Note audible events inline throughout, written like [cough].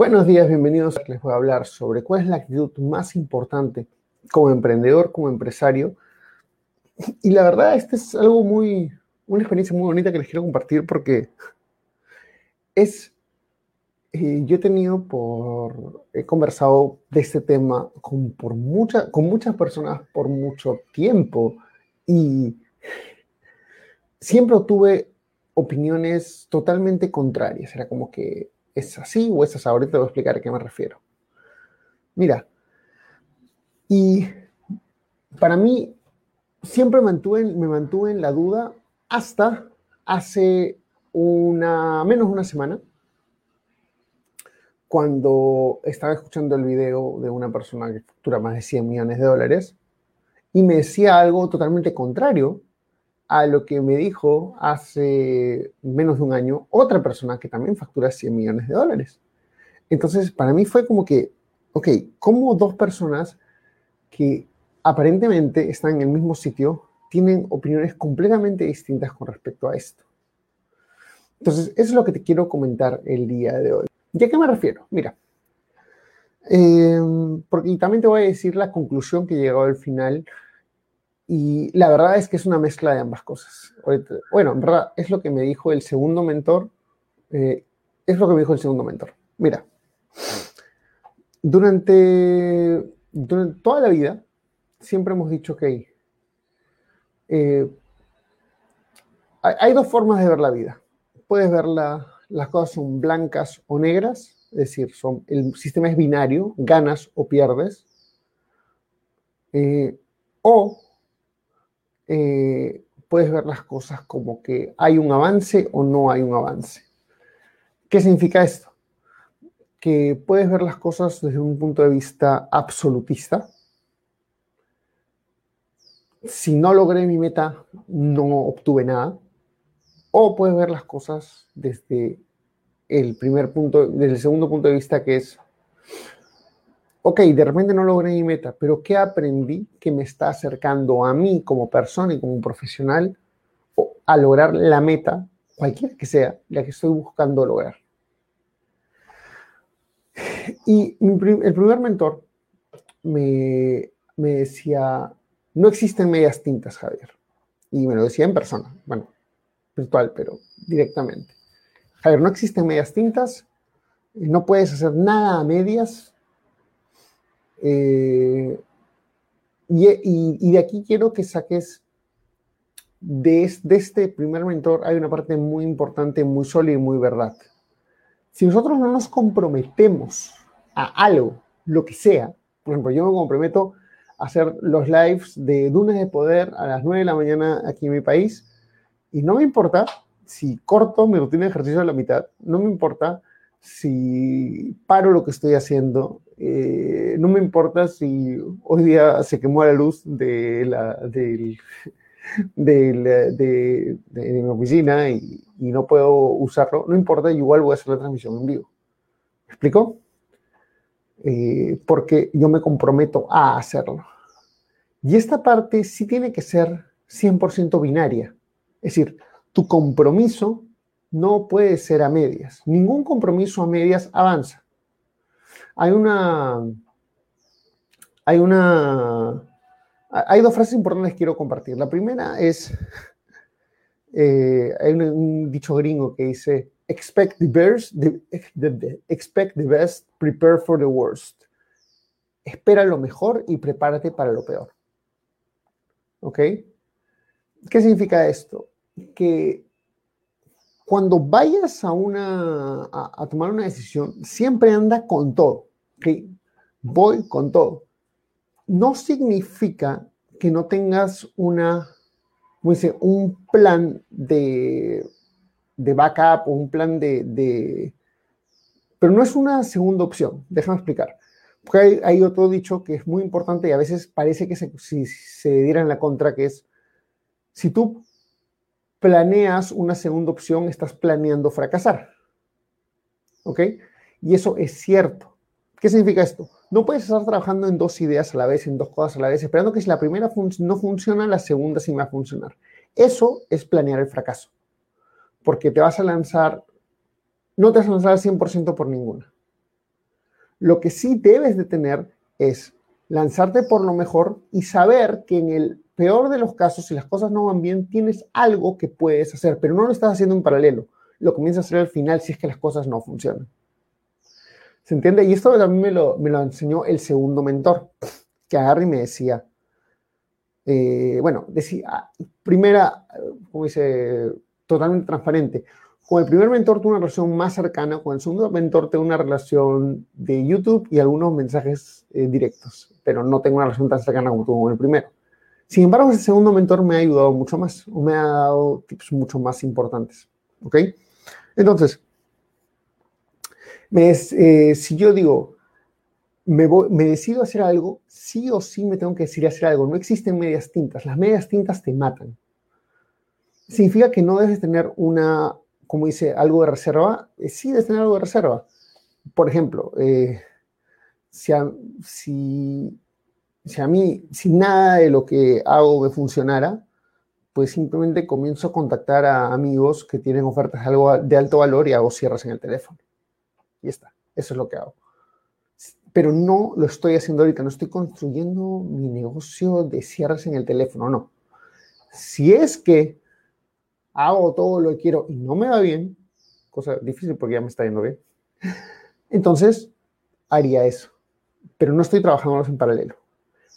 Buenos días, bienvenidos. Les voy a hablar sobre cuál es la actitud más importante como emprendedor, como empresario. Y la verdad, este es algo muy, una experiencia muy bonita que les quiero compartir porque es, eh, yo he tenido por, he conversado de este tema con, por mucha, con muchas personas por mucho tiempo y siempre tuve opiniones totalmente contrarias. Era como que es así o es así. Ahorita te voy a explicar a qué me refiero. Mira, y para mí siempre mantuve, me mantuve en la duda hasta hace una, menos una semana, cuando estaba escuchando el video de una persona que factura más de 100 millones de dólares y me decía algo totalmente contrario a lo que me dijo hace menos de un año otra persona que también factura 100 millones de dólares. Entonces, para mí fue como que, ok, ¿cómo dos personas que aparentemente están en el mismo sitio tienen opiniones completamente distintas con respecto a esto? Entonces, eso es lo que te quiero comentar el día de hoy. ¿Y a qué me refiero? Mira, eh, porque y también te voy a decir la conclusión que he llegado al final y la verdad es que es una mezcla de ambas cosas. Bueno, en verdad es lo que me dijo el segundo mentor. Eh, es lo que me dijo el segundo mentor. Mira, durante, toda la vida siempre hemos dicho que eh, hay, dos formas de ver la vida. Puedes ver las cosas son blancas o negras, es decir, son, el sistema es binario, ganas o pierdes. Eh, o eh, puedes ver las cosas como que hay un avance o no hay un avance. ¿Qué significa esto? Que puedes ver las cosas desde un punto de vista absolutista. Si no logré mi meta, no obtuve nada. O puedes ver las cosas desde el primer punto, desde el segundo punto de vista que es ok, de repente no logré mi meta, pero ¿qué aprendí que me está acercando a mí como persona y como profesional a lograr la meta, cualquiera que sea, la que estoy buscando lograr? Y el primer mentor me, me decía, no existen medias tintas, Javier. Y me lo decía en persona, bueno, virtual, pero directamente. Javier, no existen medias tintas, no puedes hacer nada a medias, eh, y, de aquí quiero que saques, de, este primer mentor hay una parte muy importante, muy sólida y muy verdad. Si nosotros no nos comprometemos a algo, lo que sea, por ejemplo, yo me comprometo a hacer los lives de Dunes de Poder a las 9 de la mañana aquí en mi país, y no me importa si corto mi rutina de ejercicio a la mitad, no me importa si paro lo que estoy haciendo, eh, no me importa si hoy día se quemó la luz de, la, [laughs] de, mi oficina y, no puedo usarlo, no importa, igual voy a hacer la transmisión en vivo. ¿Me explico? Eh, porque yo me comprometo a hacerlo. Y esta parte sí tiene que ser 100% binaria. Es decir, tu compromiso no puede ser a medias. Ningún compromiso a medias avanza. Hay una. Hay una. Hay dos frases importantes que quiero compartir. La primera es. Eh, hay un, dicho gringo que dice: expect the, best, expect the best, prepare for the worst. Espera lo mejor y prepárate para lo peor. ¿Ok? ¿Qué significa esto? Que cuando vayas a, una, a, tomar una decisión, siempre anda con todo. ¿okay? Voy con todo. No significa que no tengas una, dice, un plan de, de backup o un plan de, Pero no es una segunda opción, déjame explicar. Porque hay, otro dicho que es muy importante y a veces parece que se, si se diera en la contra, que es, si tú planeas una segunda opción, estás planeando fracasar. ¿Ok? Y eso es cierto. ¿Qué significa esto? No puedes estar trabajando en dos ideas a la vez, en dos cosas a la vez, esperando que si la primera no funciona, la segunda sí va a funcionar. Eso es planear el fracaso. Porque te vas a lanzar, no te vas a lanzar al 100% por ninguna. Lo que sí debes de tener es lanzarte por lo mejor y saber que en el peor de los casos, si las cosas no van bien, tienes algo que puedes hacer, pero no lo estás haciendo en paralelo. Lo comienzas a hacer al final si es que las cosas no funcionan. ¿Se entiende? Y esto también me lo, me lo enseñó el segundo mentor, que agarra y me decía, eh, bueno, decía, primera, como dice, totalmente transparente. Con el primer mentor tuve una relación más cercana, con el segundo mentor tengo una relación de YouTube y algunos mensajes eh, directos, pero no tengo una relación tan cercana como tuve con el primero. Sin embargo, ese segundo mentor me ha ayudado mucho más, o me ha dado tips mucho más importantes. ¿Ok? Entonces, eh, si yo digo, me, me decido hacer algo, sí o sí me tengo que decidir hacer algo. No existen medias tintas. Las medias tintas te matan. Significa que no debes tener una, como dice, algo de reserva. Eh, sí debes tener algo de reserva. Por ejemplo, eh, si, si a mí, si nada de lo que hago me funcionara, pues simplemente comienzo a contactar a amigos que tienen ofertas de, algo de alto valor y hago cierres en el teléfono. Y está, eso es lo que hago. Pero no lo estoy haciendo ahorita, no estoy construyendo mi negocio de cierres en el teléfono, no. Si es que hago todo lo que quiero y no me va bien, cosa difícil porque ya me está yendo bien, [laughs] entonces haría eso. Pero no estoy trabajando en paralelo.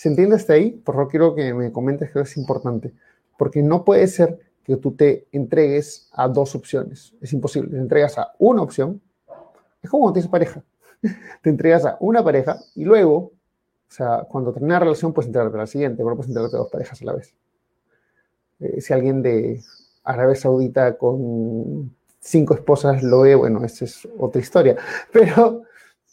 ¿Se entiende hasta ahí? Por favor, quiero que me comentes que es importante. Porque no puede ser que tú te entregues a dos opciones. Es imposible. Te entregas a una opción es como cuando tienes pareja. [laughs] Te entregas a una pareja y luego, o sea, cuando termina la relación, puedes entregarte a la siguiente, pero puedes entregarte a dos parejas a la vez. Eh, si alguien de Arabia Saudita con cinco esposas lo ve, bueno, esa es otra historia. [laughs] Pero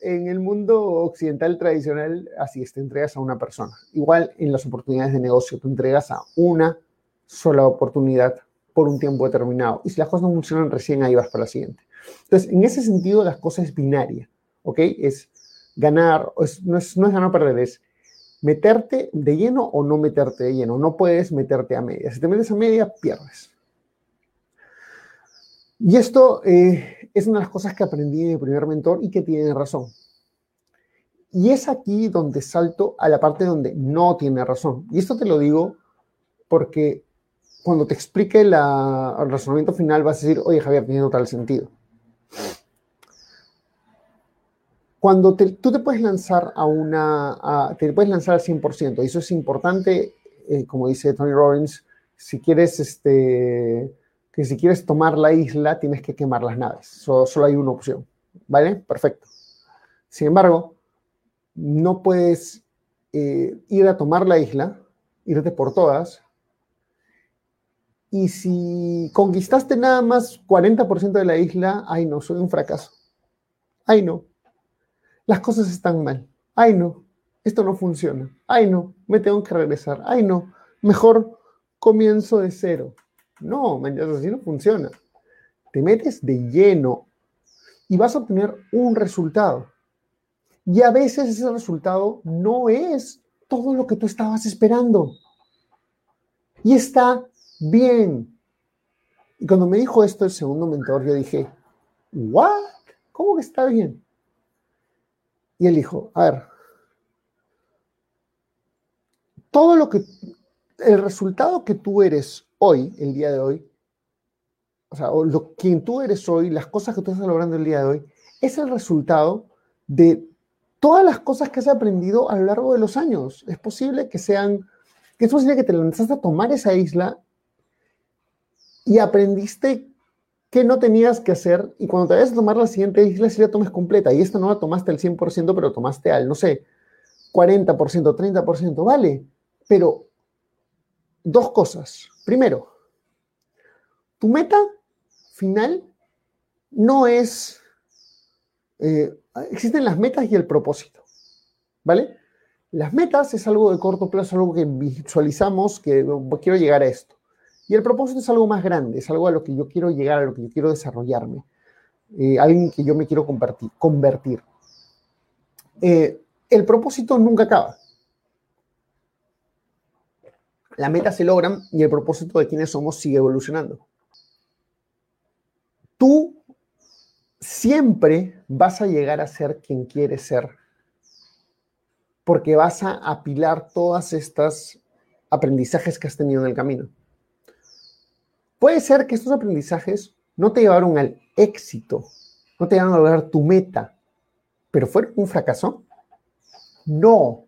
en el mundo occidental tradicional, así es, te entregas a una persona. Igual en las oportunidades de negocio, te entregas a una sola oportunidad por un tiempo determinado. Y si las cosas no funcionan, recién ahí vas para la siguiente. Entonces, en ese sentido, las cosas es binaria, ¿ok? Es ganar, no, es, no es ganar o perder, es meterte de lleno o no meterte de lleno. No puedes meterte a media. Si te metes a media, pierdes. Y esto eh, es una de las cosas que aprendí de mi primer mentor y que tiene razón. Y es aquí donde salto a la parte donde no tiene razón. Y esto te lo digo porque cuando te explique el razonamiento final vas a decir, oye Javier, tiene total sentido. Cuando tú te puedes lanzar a una, te puedes lanzar al 100%, y eso es importante, eh, como dice Tony Robbins, si quieres, este, que si quieres tomar la isla, tienes que quemar las naves. solo hay una opción, ¿vale? Perfecto. Sin embargo, no puedes eh, ir a tomar la isla, irte por todas, y si conquistaste nada más 40% de la isla, ay no, soy un fracaso. Ay no, las cosas están mal. Ay no, esto no funciona. Ay no, me tengo que regresar. Ay no, mejor comienzo de cero. No, así no funciona. Te metes de lleno y vas a obtener un resultado. Y a veces ese resultado no es todo lo que tú estabas esperando. Y está bien. Y cuando me dijo esto el segundo mentor, yo dije, ¿what? ¿Cómo que está bien? Y él dijo, a ver, todo lo que, el resultado que tú eres hoy, el día de hoy, o sea, lo, quien tú eres hoy, las cosas que tú estás logrando el día de hoy, es el resultado de todas las cosas que has aprendido a lo largo de los años. Es posible que sean, que es posible que te lanzaste a tomar esa isla y aprendiste qué no tenías que hacer y cuando te vayas a tomar la siguiente isla, si la tomes completa y esta no la tomaste al 100%, pero tomaste al, no sé, 40%, 30%, vale, pero dos cosas. Primero, tu meta final no es eh, existen las metas y el propósito, ¿vale? Las metas es algo de corto plazo, algo que visualizamos, que quiero llegar a esto. Y el propósito es algo más grande, es algo a lo que yo quiero llegar, a lo que yo quiero desarrollarme, eh, alguien que yo me quiero convertir. convertir. Eh, el propósito nunca acaba. La meta se logran y el propósito de quienes somos sigue evolucionando. Tú siempre vas a llegar a ser quien quieres ser porque vas a apilar todas estas aprendizajes que has tenido en el camino. Puede ser que estos aprendizajes no te llevaron al éxito, no te llevaron a lograr tu meta, pero fueron un fracaso. No.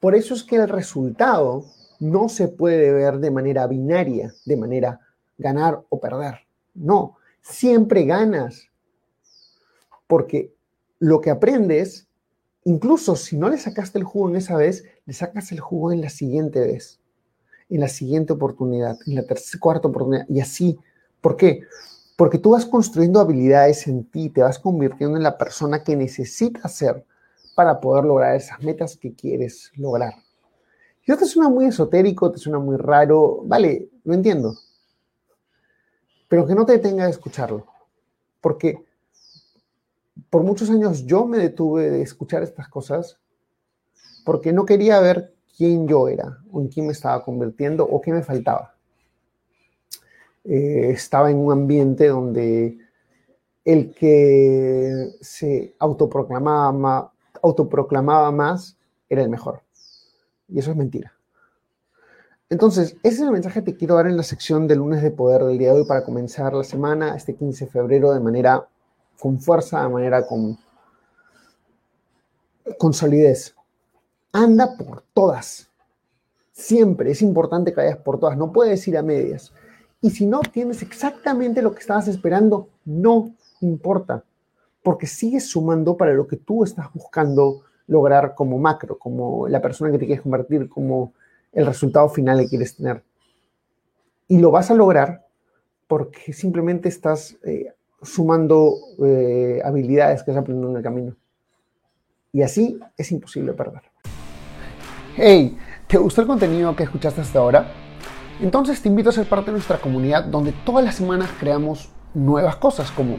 Por eso es que el resultado no se puede ver de manera binaria, de manera ganar o perder. No, siempre ganas. Porque lo que aprendes Incluso si no le sacaste el jugo en esa vez, le sacas el jugo en la siguiente vez, en la siguiente oportunidad, en la tercera, cuarta oportunidad, y así. ¿Por qué? Porque tú vas construyendo habilidades en ti, te vas convirtiendo en la persona que necesitas ser para poder lograr esas metas que quieres lograr. Esto te suena muy esotérico, te suena muy raro, vale, lo entiendo. Pero que no te detenga de escucharlo. Porque por muchos años yo me detuve de escuchar estas cosas porque no quería ver quién yo era o en quién me estaba convirtiendo o qué me faltaba. Eh, estaba en un ambiente donde el que se autoproclamaba, autoproclamaba más era el mejor. Y eso es mentira. Entonces, ese es el mensaje que quiero dar en la sección de lunes de poder del día de hoy para comenzar la semana, este 15 de febrero, de manera con fuerza, de manera con, con solidez. Anda por todas. Siempre es importante que vayas por todas. No puedes ir a medias. Y si no obtienes exactamente lo que estabas esperando, no importa. Porque sigues sumando para lo que tú estás buscando lograr como macro, como la persona que te quieres convertir, como el resultado final que quieres tener. Y lo vas a lograr porque simplemente estás eh, sumando eh, habilidades que has aprendido en el camino. Y así es imposible perder. Hey, ¿te gustó el contenido que escuchaste hasta ahora? Entonces te invito a ser parte de nuestra comunidad donde todas las semanas creamos nuevas cosas como